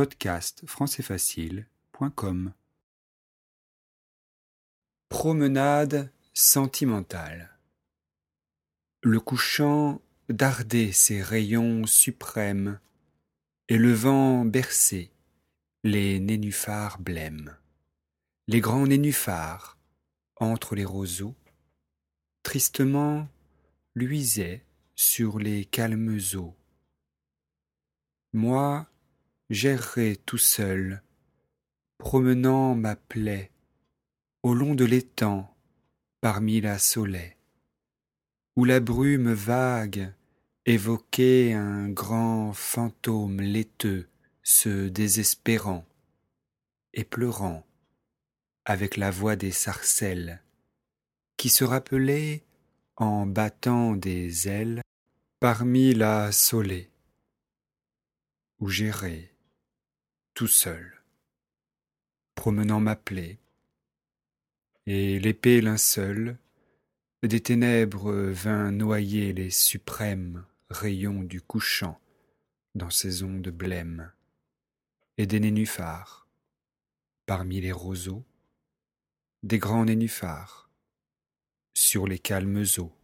podcast françaisfacile.com Promenade sentimentale Le couchant dardait ses rayons suprêmes et le vent berçait les nénuphars blêmes. Les grands nénuphars, entre les roseaux, tristement luisaient sur les calmes eaux. Moi, j'errais tout seul, promenant ma plaie au long de l'étang parmi la soleil, où la brume vague évoquait un grand fantôme laiteux se désespérant et pleurant avec la voix des sarcelles qui se rappelait en battant des ailes parmi la solée où tout seul, promenant ma plaie, et l'épée linceul des ténèbres vint noyer les suprêmes rayons du couchant dans ces ondes blêmes, et des nénuphars, parmi les roseaux, des grands nénuphars, sur les calmes eaux.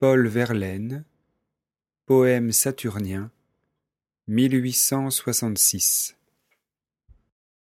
Paul Verlaine, poème saturnien, 1866